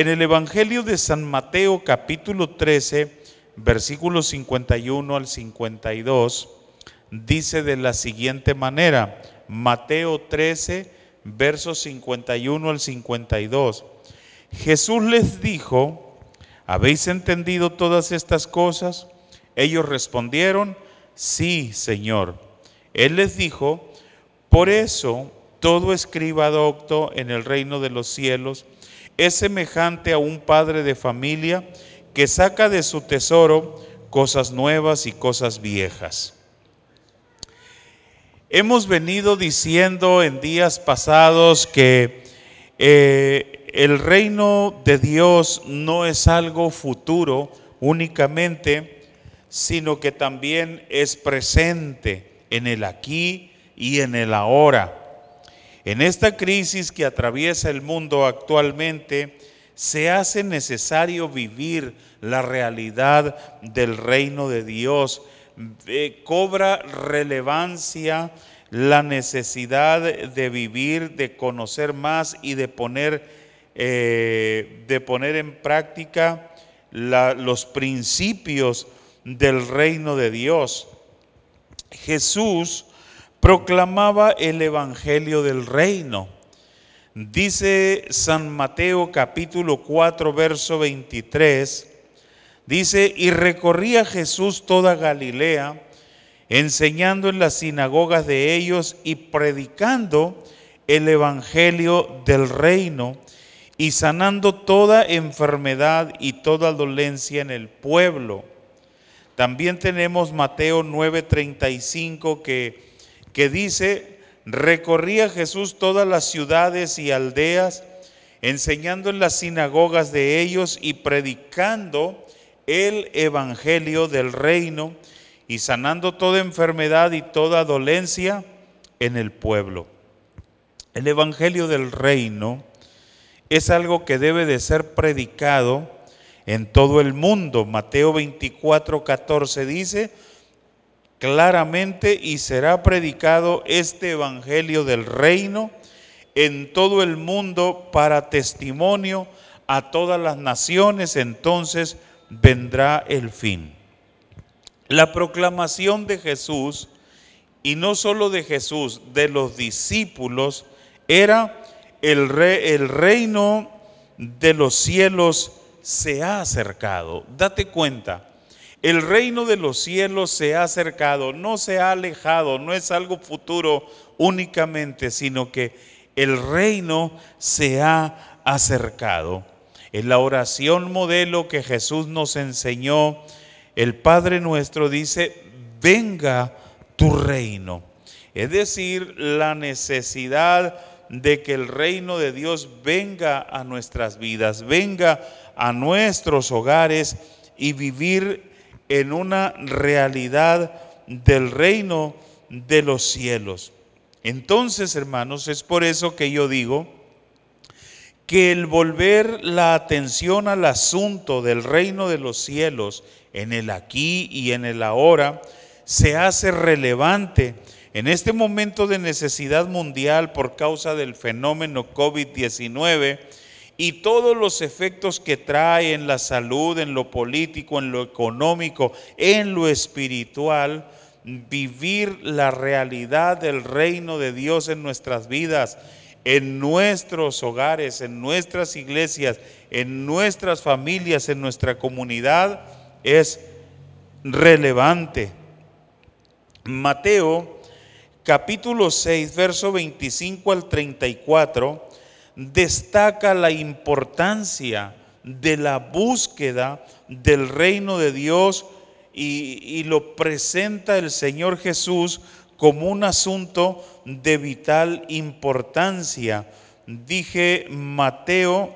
En el Evangelio de San Mateo capítulo 13, versículos 51 al 52, dice de la siguiente manera, Mateo 13, versos 51 al 52. Jesús les dijo, ¿habéis entendido todas estas cosas? Ellos respondieron, sí, Señor. Él les dijo, por eso todo escriba docto en el reino de los cielos es semejante a un padre de familia que saca de su tesoro cosas nuevas y cosas viejas. Hemos venido diciendo en días pasados que eh, el reino de Dios no es algo futuro únicamente, sino que también es presente en el aquí y en el ahora. En esta crisis que atraviesa el mundo actualmente, se hace necesario vivir la realidad del reino de Dios. Eh, cobra relevancia la necesidad de vivir, de conocer más y de poner, eh, de poner en práctica los principios del reino de Dios. Jesús proclamaba el Evangelio del reino. Dice San Mateo capítulo 4, verso 23, dice, y recorría Jesús toda Galilea, enseñando en las sinagogas de ellos y predicando el Evangelio del reino y sanando toda enfermedad y toda dolencia en el pueblo. También tenemos Mateo 9:35 que que dice, recorría Jesús todas las ciudades y aldeas, enseñando en las sinagogas de ellos y predicando el evangelio del reino y sanando toda enfermedad y toda dolencia en el pueblo. El evangelio del reino es algo que debe de ser predicado en todo el mundo. Mateo 24, 14 dice, claramente y será predicado este Evangelio del reino en todo el mundo para testimonio a todas las naciones, entonces vendrá el fin. La proclamación de Jesús, y no solo de Jesús, de los discípulos, era el, el reino de los cielos se ha acercado. Date cuenta, el reino de los cielos se ha acercado, no se ha alejado, no es algo futuro únicamente, sino que el reino se ha acercado. En la oración modelo que Jesús nos enseñó, el Padre nuestro dice, venga tu reino. Es decir, la necesidad de que el reino de Dios venga a nuestras vidas, venga a nuestros hogares y vivir en una realidad del reino de los cielos. Entonces, hermanos, es por eso que yo digo que el volver la atención al asunto del reino de los cielos en el aquí y en el ahora se hace relevante en este momento de necesidad mundial por causa del fenómeno COVID-19 y todos los efectos que trae en la salud, en lo político, en lo económico, en lo espiritual, vivir la realidad del reino de Dios en nuestras vidas, en nuestros hogares, en nuestras iglesias, en nuestras familias, en nuestra comunidad, es relevante. Mateo capítulo 6, verso 25 al 34 destaca la importancia de la búsqueda del reino de Dios y, lo presenta el Señor Jesús como un asunto de vital importancia. Dije Mateo,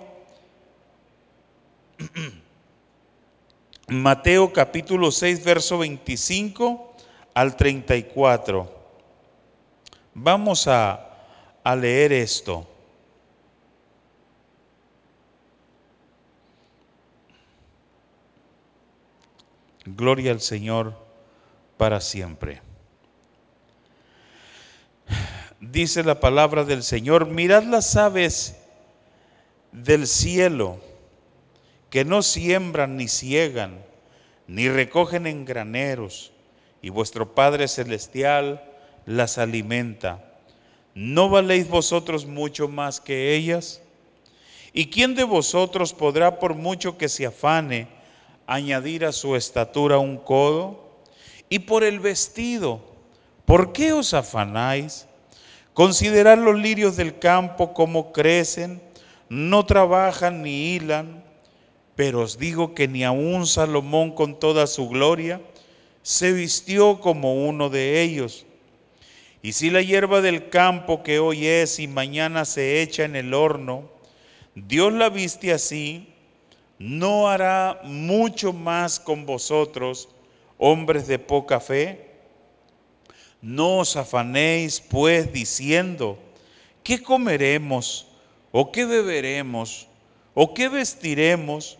Mateo capítulo 6, verso 25 al 34. Vamos a, a leer esto. Gloria al Señor para siempre. Dice la palabra del Señor, mirad las aves del cielo, que no siembran ni ciegan, ni recogen en graneros, y vuestro Padre Celestial las alimenta. ¿No valéis vosotros mucho más que ellas? ¿Y quién de vosotros podrá, por mucho que se afane, añadir a su estatura un codo? Y por el vestido, ¿por qué os afanáis? Considerad los lirios del campo como crecen, no trabajan ni hilan, pero os digo que ni aun Salomón con toda su gloria se vistió como uno de ellos. Y si la hierba del campo que hoy es y mañana se echa en el horno, Dios la viste así, ¿no hará mucho más con vosotros, hombres de poca fe? No os afanéis, pues, diciendo, ¿qué comeremos? ¿O qué beberemos? ¿O qué vestiremos?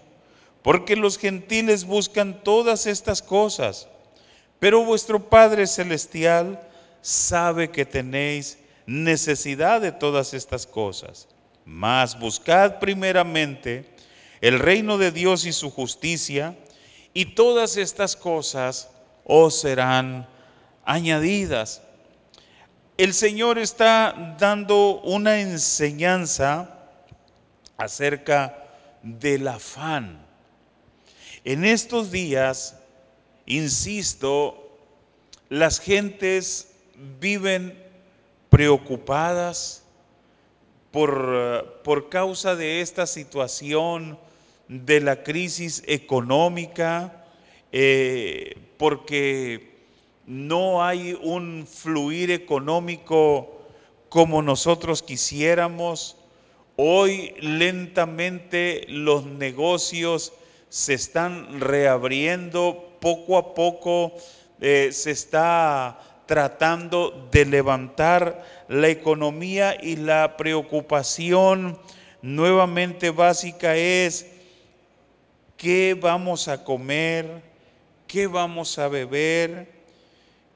Porque los gentiles buscan todas estas cosas, pero vuestro Padre Celestial sabe que tenéis necesidad de todas estas cosas. Mas buscad primeramente el reino de Dios y su justicia, y todas estas cosas os serán añadidas. El Señor está dando una enseñanza acerca del afán. En estos días, insisto, las gentes viven preocupadas, por, por causa de esta situación de la crisis económica, eh, porque no hay un fluir económico como nosotros quisiéramos. Hoy lentamente los negocios se están reabriendo, poco a poco eh, se está tratando de levantar la economía y la preocupación nuevamente básica es qué vamos a comer, qué vamos a beber,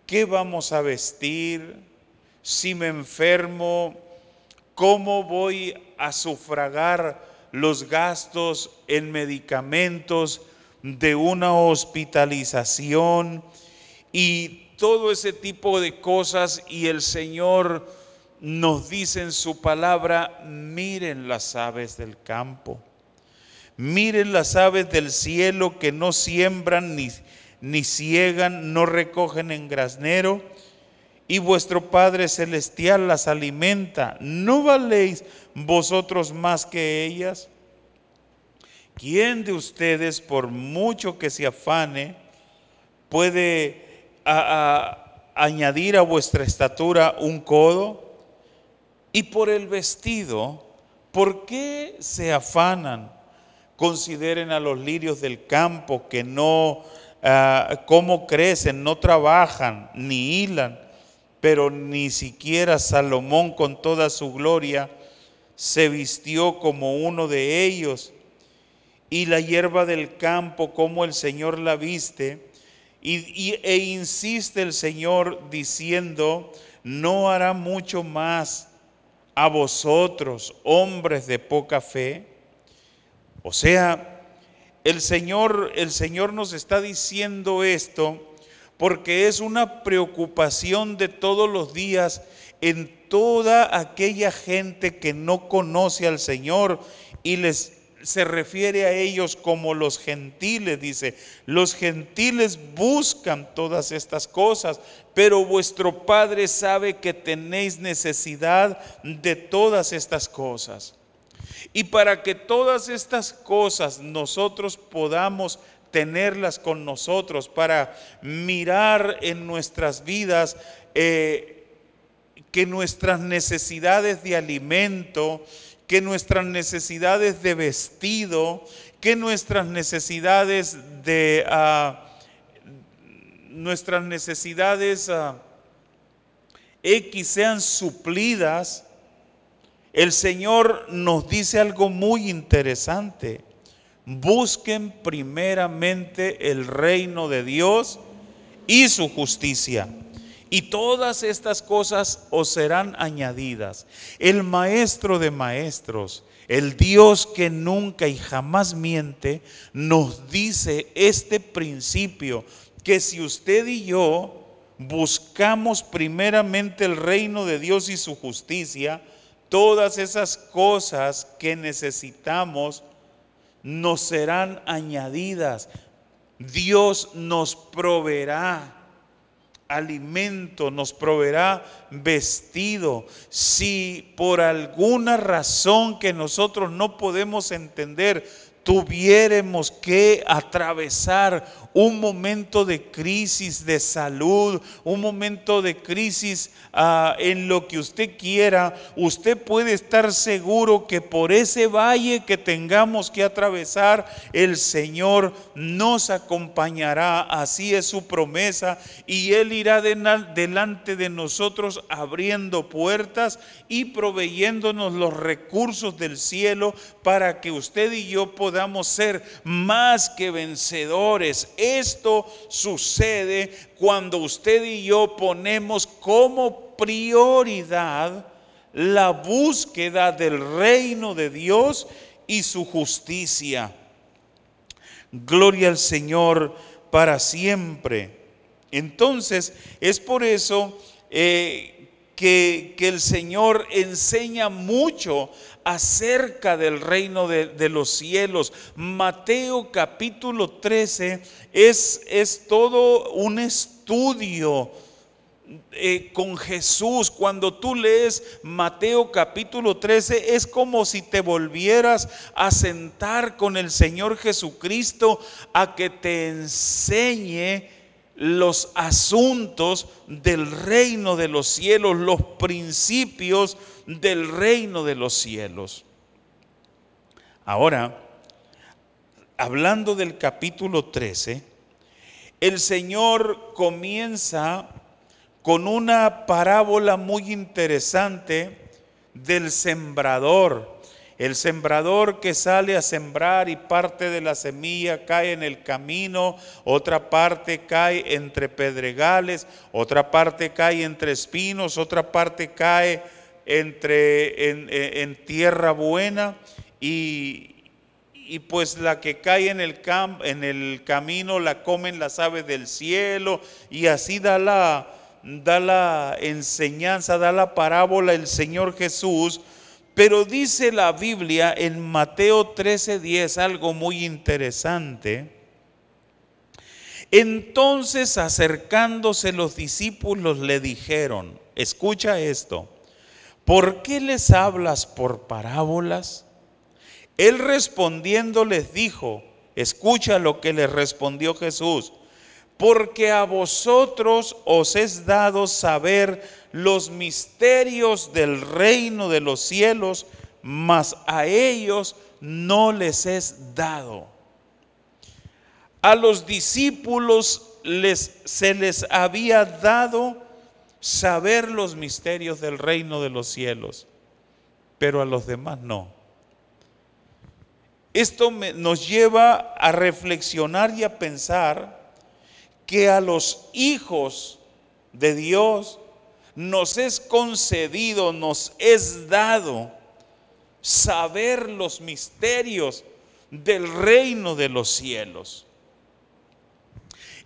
qué vamos a vestir, si me enfermo, cómo voy a sufragar los gastos en medicamentos de una hospitalización y todo ese tipo de cosas y el Señor nos dice en su palabra, miren las aves del campo, miren las aves del cielo que no siembran ni, ni ciegan, no recogen en grasnero, y vuestro Padre Celestial las alimenta. ¿No valéis vosotros más que ellas? ¿Quién de ustedes, por mucho que se afane, puede añadir a vuestra estatura un codo? Y por el vestido, ¿por qué se afanan? Consideren a los lirios del campo que no, uh, cómo crecen, no trabajan ni hilan, pero ni siquiera Salomón con toda su gloria se vistió como uno de ellos. Y la hierba del campo, como el Señor la viste, y, e insiste el Señor diciendo, no hará mucho más a vosotros, hombres de poca fe. O sea, el Señor, el Señor nos está diciendo esto porque es una preocupación de todos los días en toda aquella gente que no conoce al Señor y les se refiere a ellos como los gentiles, dice, los gentiles buscan todas estas cosas, pero vuestro Padre sabe que tenéis necesidad de todas estas cosas. Y para que todas estas cosas nosotros podamos tenerlas con nosotros, para mirar en nuestras vidas eh, que nuestras necesidades de alimento, que nuestras necesidades de vestido, que nuestras necesidades de ah, nuestras necesidades uh, X sean suplidas, el Señor nos dice algo muy interesante. Busquen primeramente el reino de Dios y su justicia. y todas estas cosas os serán añadidas. El maestro de maestros, el Dios que nunca y jamás miente, nos dice este principio, que si usted y yo buscamos primeramente el reino de Dios y su justicia, todas esas cosas que necesitamos nos serán añadidas. Dios nos proveerá alimento, nos proveerá vestido. Si por alguna razón que nosotros no podemos entender, tuviéramos que atravesar un momento de crisis de salud, un momento de crisis ah, en lo que usted quiera, usted puede estar seguro que por ese valle que tengamos que atravesar, el Señor nos acompañará. Así es su promesa y Él irá delante de nosotros abriendo puertas y proveyéndonos los recursos del cielo para que usted y yo podamos ser más que vencedores esto sucede cuando usted y yo ponemos como prioridad la búsqueda del reino de Dios y su justicia. Gloria al Señor para siempre. Entonces, es por eso eh, que, que el Señor enseña mucho acerca del reino de, los cielos. Mateo capítulo 13 es, es todo un estudio. Eh, con Jesús. Cuando tú lees Mateo capítulo 13, es como si te volvieras a sentar con el Señor Jesucristo a que te enseñe los asuntos del reino de los cielos, los principios del reino de los cielos. Ahora, hablando del capítulo 13, el Señor comienza con una parábola muy interesante del sembrador. El sembrador que sale a sembrar y parte de la semilla cae en el camino, otra parte cae entre pedregales, otra parte cae entre espinos, otra parte cae entre, en, tierra buena y, y, pues la que cae en el, en el camino la comen las aves del cielo y así da la, da la enseñanza, da la parábola el Señor Jesús. Pero dice la Biblia en Mateo 13:10 algo muy interesante. Entonces acercándose los discípulos le dijeron, escucha esto, ¿por qué les hablas por parábolas? Él respondiendo les dijo, escucha lo que les respondió Jesús, porque a vosotros os es dado saber los misterios del reino de los cielos, mas a ellos no les es dado. A los discípulos se les había dado saber los misterios del reino de los cielos, pero a los demás no. Esto nos lleva a reflexionar y a pensar que a los hijos de Dios nos es concedido, nos es dado saber los misterios del reino de los cielos.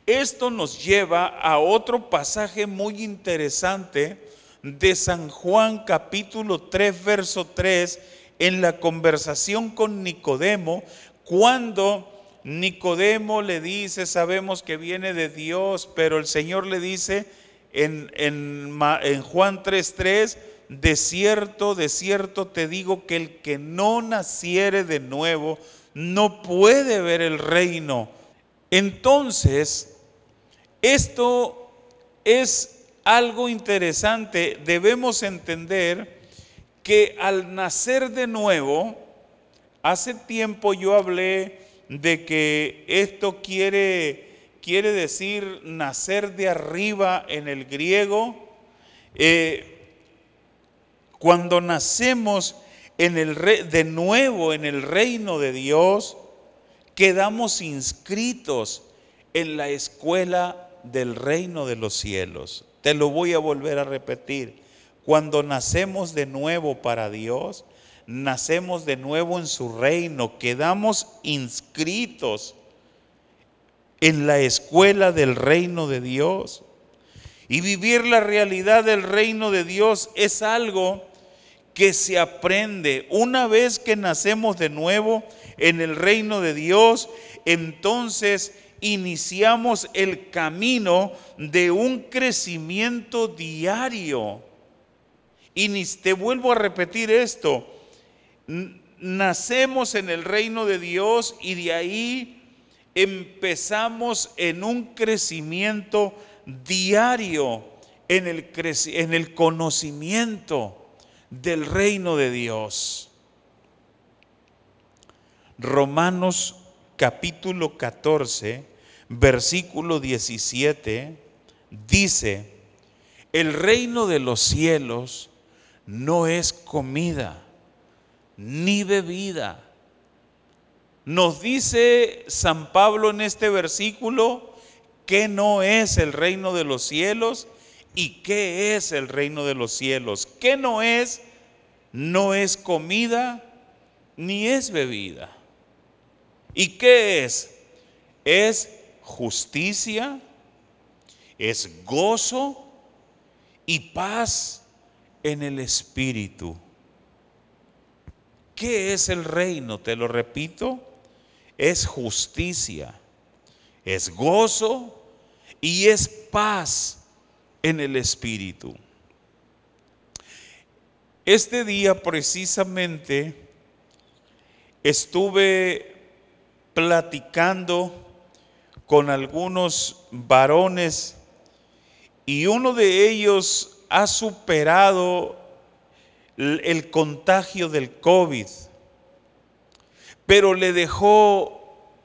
Esto nos lleva a otro pasaje muy interesante de San Juan capítulo 3, verso 3, en la conversación con Nicodemo, cuando Nicodemo le dice, sabemos que viene de Dios, pero el Señor le dice en, en, en Juan 3:3, de cierto, de cierto te digo que el que no naciere de nuevo no puede ver el reino. Entonces, esto es algo interesante. Debemos entender que al nacer de nuevo, hace tiempo yo hablé de que esto quiere, quiere decir nacer de arriba en el griego. Eh, cuando nacemos en el de nuevo en el reino de Dios, quedamos inscritos en la escuela del reino de los cielos. Te lo voy a volver a repetir. Cuando nacemos de nuevo para Dios, nacemos de nuevo en su reino, quedamos inscritos en la escuela del reino de Dios. Y vivir la realidad del reino de Dios es algo que se aprende. Una vez que nacemos de nuevo en el reino de Dios, entonces iniciamos el camino de un crecimiento diario. Y te vuelvo a repetir esto, nacemos en el reino de Dios y de ahí empezamos en un crecimiento diario en el, en el conocimiento del reino de Dios. Romanos capítulo 14, versículo 17, dice, el reino de los cielos no es comida ni bebida. Nos dice San Pablo en este versículo que no es el reino de los cielos y qué es el reino de los cielos. ¿Qué no es? No es comida ni es bebida. ¿Y qué es? Es justicia, es gozo y paz en el Espíritu. ¿Qué es el reino? Te lo repito, es justicia, es gozo y es paz en el Espíritu. Este día precisamente estuve platicando con algunos varones y uno de ellos ha superado el contagio del COVID, pero le dejó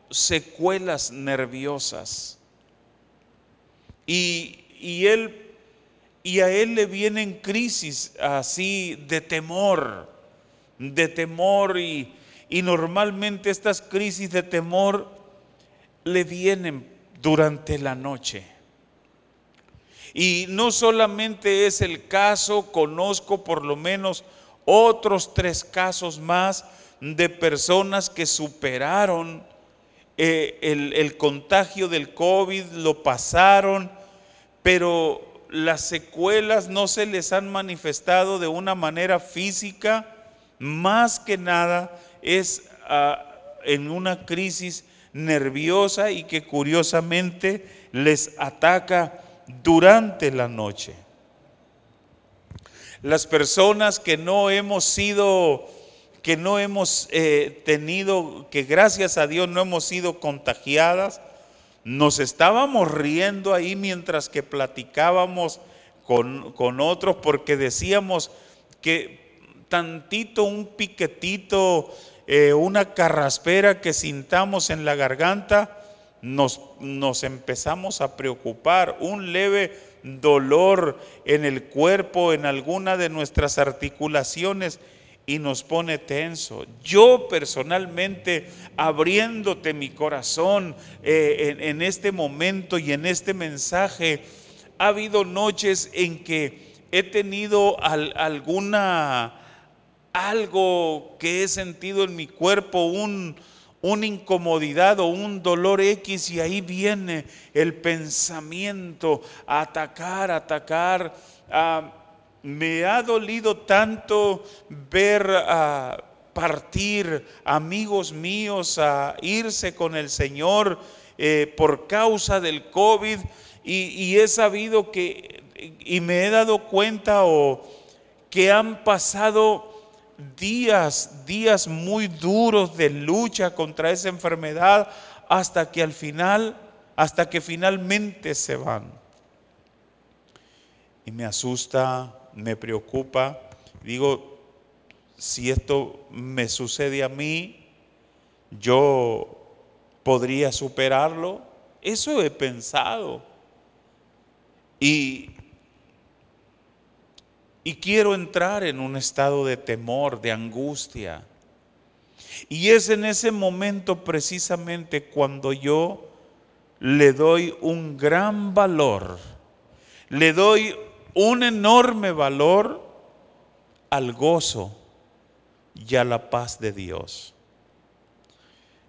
secuelas nerviosas. Y, él y a él le vienen crisis así de temor, de temor y, y normalmente estas crisis de temor le vienen durante la noche. Y no solamente es el caso, conozco por lo menos otros tres casos más de personas que superaron eh, el, contagio del COVID, lo pasaron, pero las secuelas no se les han manifestado de una manera física, más que nada es ah, en una crisis nerviosa y que curiosamente les ataca durante la noche. Las personas que no hemos sido, que no hemos eh, tenido, que gracias a Dios no hemos sido contagiadas, nos estábamos riendo ahí mientras que platicábamos con, con otros porque decíamos que tantito, un piquetito eh, una carraspera que sintamos en la garganta, nos, nos empezamos a preocupar, un leve dolor en el cuerpo, en alguna de nuestras articulaciones y nos pone tenso. Yo personalmente, abriéndote mi corazón eh, en, este momento y en este mensaje, ha habido noches en que he tenido alguna algo que he sentido en mi cuerpo, un, una incomodidad o un dolor X y ahí viene el pensamiento a atacar, atacar. Ah, me ha dolido tanto ver a partir amigos míos a irse con el Señor eh, por causa del COVID y, y he sabido que y me he dado cuenta o que han pasado días, días muy duros de lucha contra esa enfermedad hasta que al final, hasta que finalmente se van. Y me asusta, me preocupa. Digo, si esto me sucede a mí, yo podría superarlo. Eso he pensado. Y y quiero entrar en un estado de temor, de angustia. Y es en ese momento precisamente cuando yo le doy un gran valor, Le doy un enorme valor al gozo y a la paz de Dios.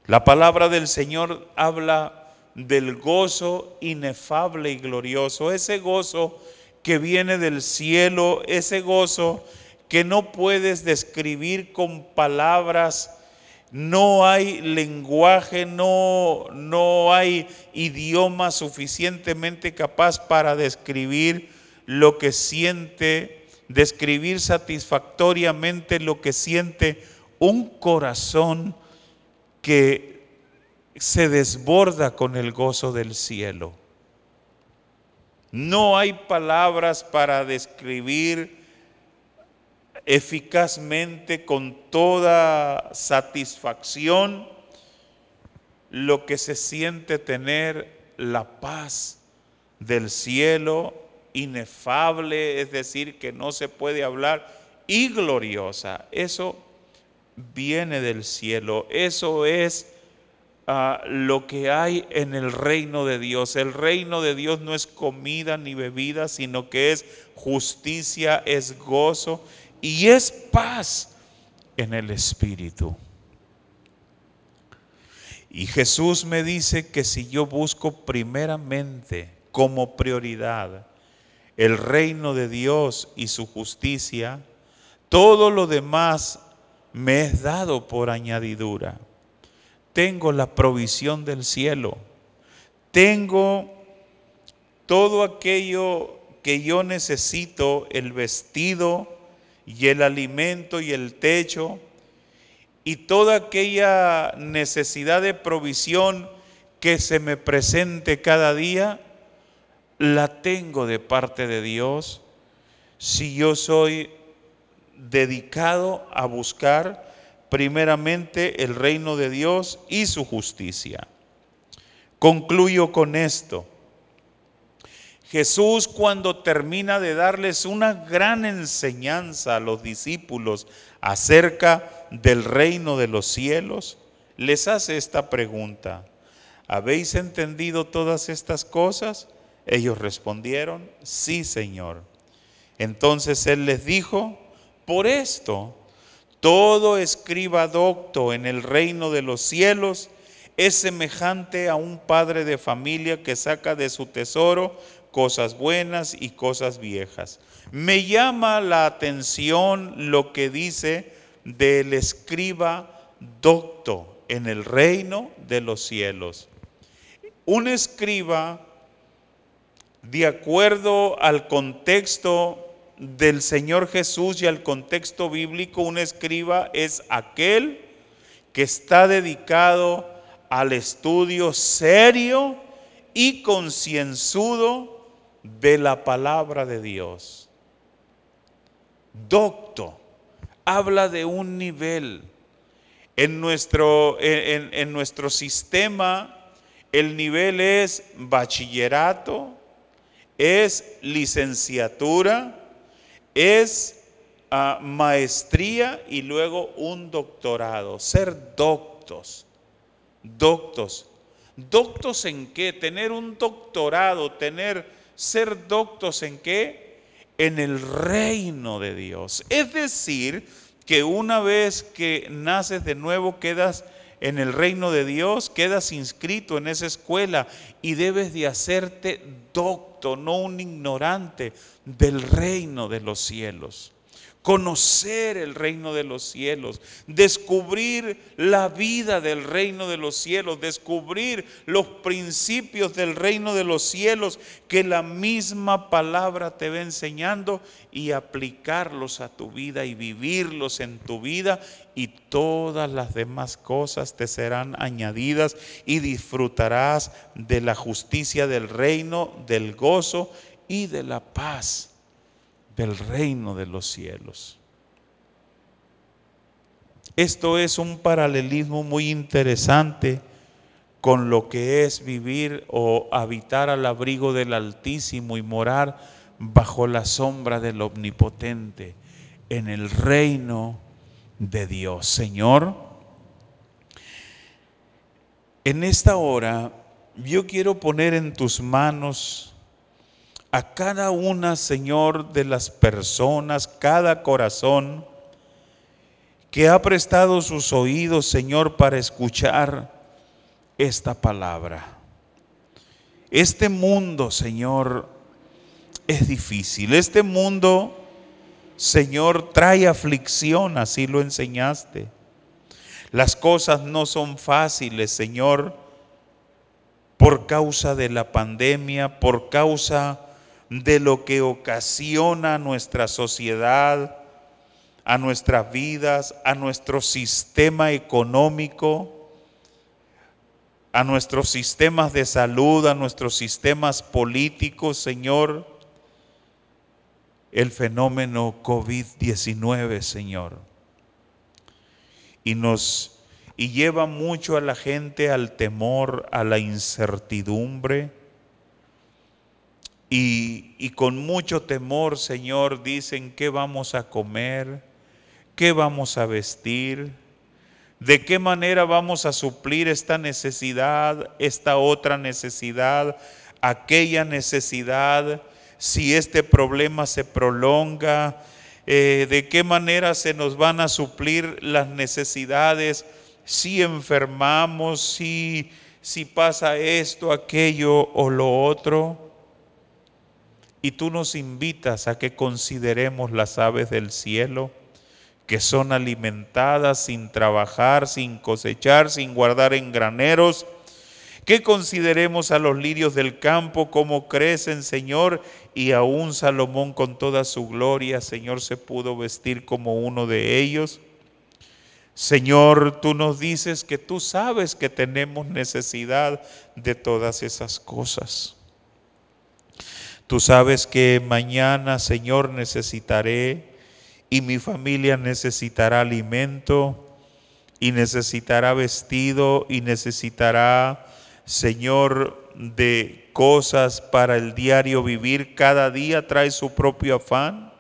La palabra del Señor habla del gozo inefable y glorioso, ese gozo que viene del cielo, ese gozo que no puedes describir con palabras, no hay lenguaje, no, no hay idioma suficientemente capaz para describir lo que siente, describir satisfactoriamente lo que siente un corazón que se desborda con el gozo del cielo. No hay palabras para describir eficazmente, con toda satisfacción, lo que se siente tener la paz del cielo inefable, es decir, que no se puede hablar, y gloriosa. Eso viene del cielo, eso es ah, lo que hay en el reino de Dios. El reino de Dios no es comida ni bebida, sino que es justicia, es gozo y es paz en el Espíritu. Y Jesús me dice que si yo busco primeramente como prioridad el reino de Dios y su justicia, todo lo demás me es dado por añadidura. Tengo la provisión del cielo. Tengo todo aquello que yo necesito, el vestido y el alimento y el techo y toda aquella necesidad de provisión que se me presente cada día, la tengo de parte de Dios si yo soy dedicado a buscar primeramente el reino de Dios y su justicia. Concluyo con esto. Jesús cuando termina de darles una gran enseñanza a los discípulos acerca del reino de los cielos, les hace esta pregunta. ¿Habéis entendido todas estas cosas? Ellos respondieron, sí, Señor. Entonces Él les dijo, por esto, todo escriba docto en el reino de los cielos es semejante a un padre de familia que saca de su tesoro cosas buenas y cosas viejas. Me llama la atención lo que dice del escriba docto en el reino de los cielos. Un escriba de acuerdo al contexto del Señor Jesús y al contexto bíblico, un escriba es aquel que está dedicado al estudio serio y concienzudo de la palabra de Dios. Docto habla de un nivel. En nuestro, en, en nuestro sistema el nivel es bachillerato, es licenciatura, es ah, maestría y luego un doctorado, ser doctos, doctos. ¿Doctos en qué? Tener un doctorado, tener, ser doctos en qué? En el reino de Dios. Es decir, que una vez que naces de nuevo quedas en el reino de Dios, quedas inscrito en esa escuela y debes de hacerte docto, no un ignorante del reino de los cielos conocer el reino de los cielos, descubrir la vida del reino de los cielos, descubrir los principios del reino de los cielos que la misma palabra te va enseñando y aplicarlos a tu vida y vivirlos en tu vida y todas las demás cosas te serán añadidas y disfrutarás de la justicia del reino, del gozo y de la paz del reino de los cielos. Esto es un paralelismo muy interesante con lo que es vivir o habitar al abrigo del Altísimo y morar bajo la sombra del Omnipotente en el reino de Dios. Señor, en esta hora yo quiero poner en tus manos a cada una, Señor, de las personas, cada corazón que ha prestado sus oídos, Señor, para escuchar esta palabra. Este mundo, Señor, es difícil. Este mundo, Señor, trae aflicción, así lo enseñaste. Las cosas no son fáciles, Señor, por causa de la pandemia, por causa de lo que ocasiona nuestra sociedad, a nuestras vidas, a nuestro sistema económico, a nuestros sistemas de salud, a nuestros sistemas políticos, Señor, el fenómeno COVID-19, Señor. Y nos y lleva mucho a la gente al temor, a la incertidumbre. Y, con mucho temor, Señor, dicen, ¿qué vamos a comer? ¿Qué vamos a vestir? ¿De qué manera vamos a suplir esta necesidad, esta otra necesidad, aquella necesidad, si este problema se prolonga? Eh, ¿De qué manera se nos van a suplir las necesidades si enfermamos, si, si pasa esto, aquello o lo otro? Y tú nos invitas a que consideremos las aves del cielo que son alimentadas sin trabajar, sin cosechar, sin guardar en graneros. Que consideremos a los lirios del campo, cómo crecen, Señor, y aún Salomón con toda su gloria, Señor, se pudo vestir como uno de ellos. Señor, tú nos dices que tú sabes que tenemos necesidad de todas esas cosas. Tú sabes que mañana, Señor, necesitaré y mi familia necesitará alimento y necesitará vestido y necesitará, Señor, de cosas para el diario vivir. Cada día trae su propio afán.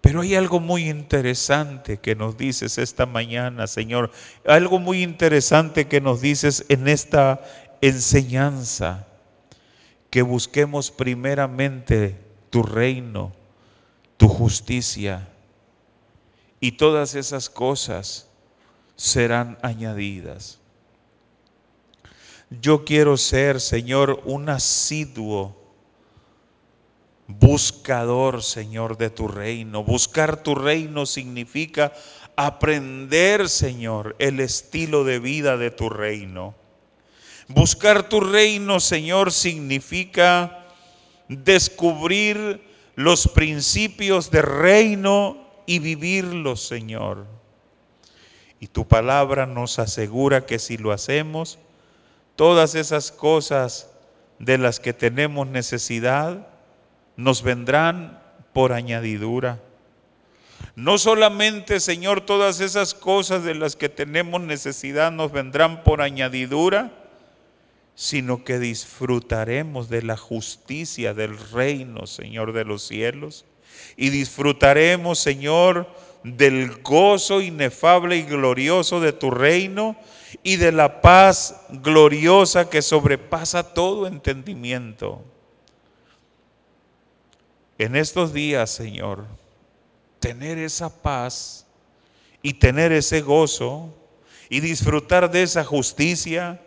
Pero hay algo muy interesante que nos dices esta mañana, Señor. Algo muy interesante que nos dices en esta enseñanza. Que busquemos primeramente tu reino tu justicia, y todas esas cosas serán añadidas. Yo quiero ser, Señor, un asiduo buscador, Señor, de tu reino. Buscar tu reino significa aprender, Señor, el estilo de vida de tu reino. Buscar tu reino, Señor, significa descubrir los principios de reino y vivirlos, Señor. Y tu palabra nos asegura que si lo hacemos, todas esas cosas de las que tenemos necesidad nos vendrán por añadidura. No solamente, Señor, todas esas cosas de las que tenemos necesidad nos vendrán por añadidura, sino que disfrutaremos de la justicia del reino, Señor de los cielos, y disfrutaremos, Señor, del gozo inefable y glorioso de tu reino y de la paz gloriosa que sobrepasa todo entendimiento. En estos días, Señor, tener esa paz y tener ese gozo y disfrutar de esa justicia,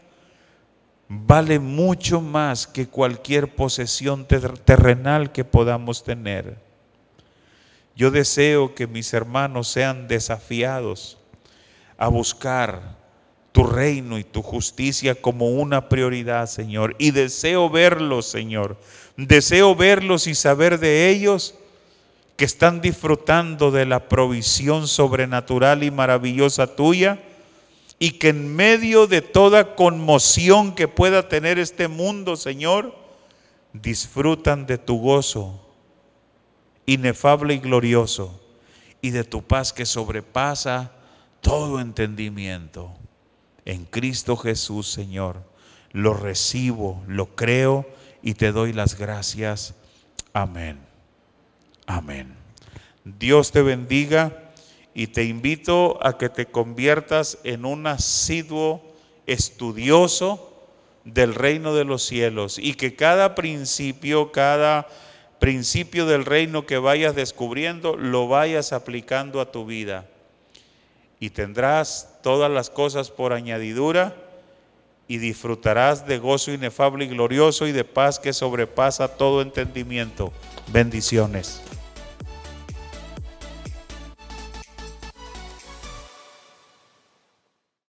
vale mucho más que cualquier posesión terrenal que podamos tener. Yo deseo que mis hermanos sean desafiados a buscar tu reino y tu justicia como una prioridad, Señor. Y deseo verlos, Señor. Deseo verlos y saber de ellos que están disfrutando de la provisión sobrenatural y maravillosa tuya y que en medio de toda conmoción que pueda tener este mundo, Señor, disfrutan de tu gozo inefable y glorioso y de tu paz que sobrepasa todo entendimiento. En Cristo Jesús, Señor, lo recibo, lo creo y te doy las gracias. Amén. Amén. Dios te bendiga y te invito a que te conviertas en un asiduo estudioso del reino de los cielos y que cada principio, cada principio del reino que vayas descubriendo, lo vayas aplicando a tu vida. Y tendrás todas las cosas por añadidura y disfrutarás de gozo inefable y glorioso y de paz que sobrepasa todo entendimiento. Bendiciones.